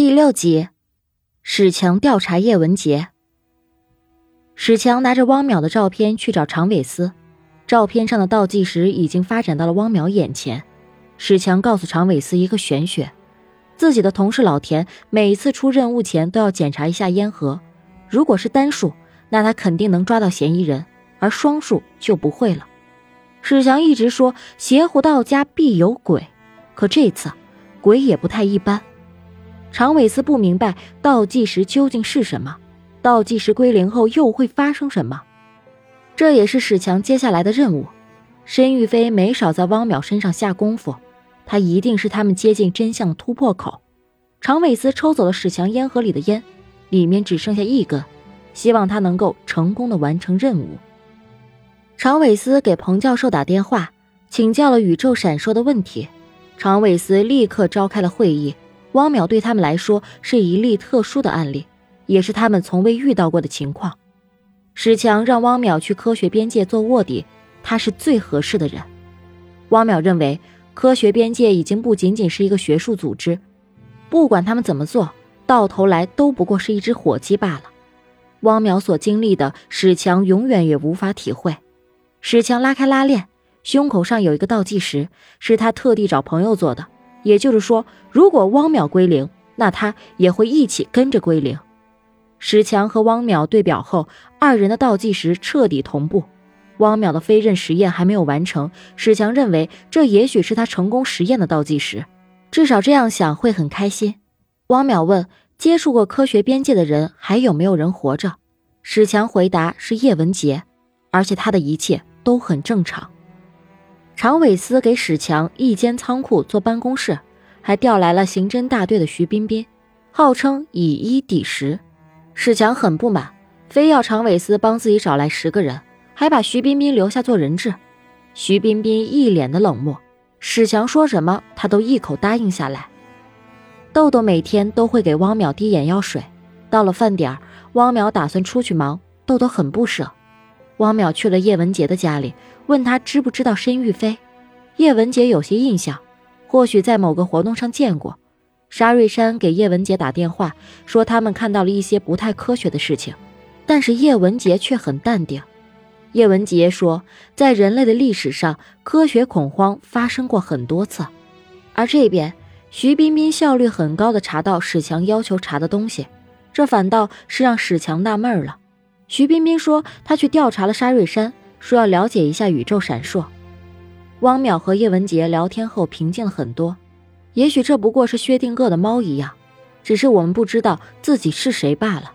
第六集，史强调查叶文洁。史强拿着汪淼的照片去找常伟思，照片上的倒计时已经发展到了汪淼眼前。史强告诉常伟思一个玄学：自己的同事老田每次出任务前都要检查一下烟盒，如果是单数，那他肯定能抓到嫌疑人；而双数就不会了。史强一直说邪乎到家必有鬼，可这次鬼也不太一般。常伟思不明白倒计时究竟是什么，倒计时归零后又会发生什么？这也是史强接下来的任务。申玉飞没少在汪淼身上下功夫，他一定是他们接近真相的突破口。常伟思抽走了史强烟盒里的烟，里面只剩下一根，希望他能够成功的完成任务。常伟思给彭教授打电话，请教了宇宙闪烁的问题。常伟思立刻召开了会议。汪淼对他们来说是一例特殊的案例，也是他们从未遇到过的情况。史强让汪淼去科学边界做卧底，他是最合适的人。汪淼认为，科学边界已经不仅仅是一个学术组织，不管他们怎么做，到头来都不过是一只火鸡罢了。汪淼所经历的，史强永远也无法体会。史强拉开拉链，胸口上有一个倒计时，是他特地找朋友做的。也就是说，如果汪淼归零，那他也会一起跟着归零。史强和汪淼对表后，二人的倒计时彻底同步。汪淼的飞刃实验还没有完成，史强认为这也许是他成功实验的倒计时，至少这样想会很开心。汪淼问：“接触过科学边界的人还有没有人活着？”史强回答：“是叶文洁，而且他的一切都很正常。”常伟思给史强一间仓库做办公室，还调来了刑侦大队的徐彬彬，号称以一抵十。史强很不满，非要常伟思帮自己找来十个人，还把徐彬彬留下做人质。徐彬彬一脸的冷漠，史强说什么他都一口答应下来。豆豆每天都会给汪淼滴眼药水，到了饭点汪淼打算出去忙，豆豆很不舍。汪淼去了叶文洁的家里，问他知不知道申玉飞。叶文洁有些印象，或许在某个活动上见过。沙瑞山给叶文洁打电话，说他们看到了一些不太科学的事情，但是叶文洁却很淡定。叶文洁说，在人类的历史上，科学恐慌发生过很多次。而这边，徐彬彬效率很高的查到史强要求查的东西，这反倒是让史强纳闷了。徐彬彬说：“他去调查了沙瑞山，说要了解一下宇宙闪烁。”汪淼和叶文洁聊天后平静了很多。也许这不过是薛定谔的猫一样，只是我们不知道自己是谁罢了。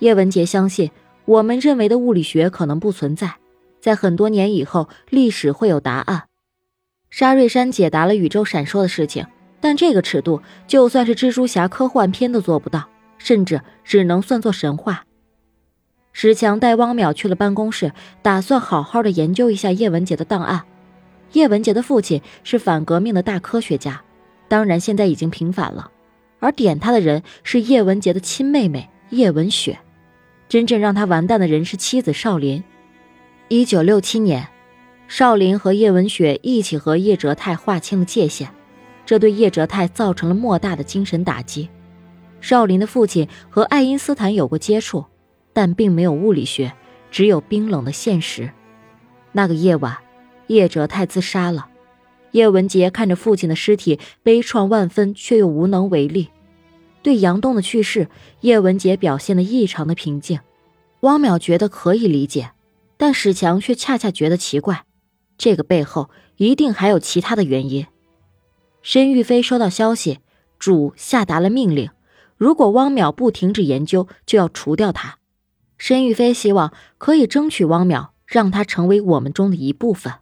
叶文洁相信，我们认为的物理学可能不存在，在很多年以后，历史会有答案。沙瑞山解答了宇宙闪烁的事情，但这个尺度，就算是蜘蛛侠科幻片都做不到，甚至只能算作神话。史强带汪淼去了办公室，打算好好的研究一下叶文洁的档案。叶文洁的父亲是反革命的大科学家，当然现在已经平反了。而点他的人是叶文洁的亲妹妹叶文雪。真正让他完蛋的人是妻子少林。一九六七年，少林和叶文雪一起和叶哲泰划清了界限，这对叶哲泰造成了莫大的精神打击。少林的父亲和爱因斯坦有过接触。但并没有物理学，只有冰冷的现实。那个夜晚，叶哲泰自杀了。叶文杰看着父亲的尸体，悲怆万分，却又无能为力。对杨东的去世，叶文杰表现得异常的平静。汪淼觉得可以理解，但史强却恰恰觉得奇怪。这个背后一定还有其他的原因。申玉飞收到消息，主下达了命令：如果汪淼不停止研究，就要除掉他。申玉飞希望可以争取汪淼，让他成为我们中的一部分。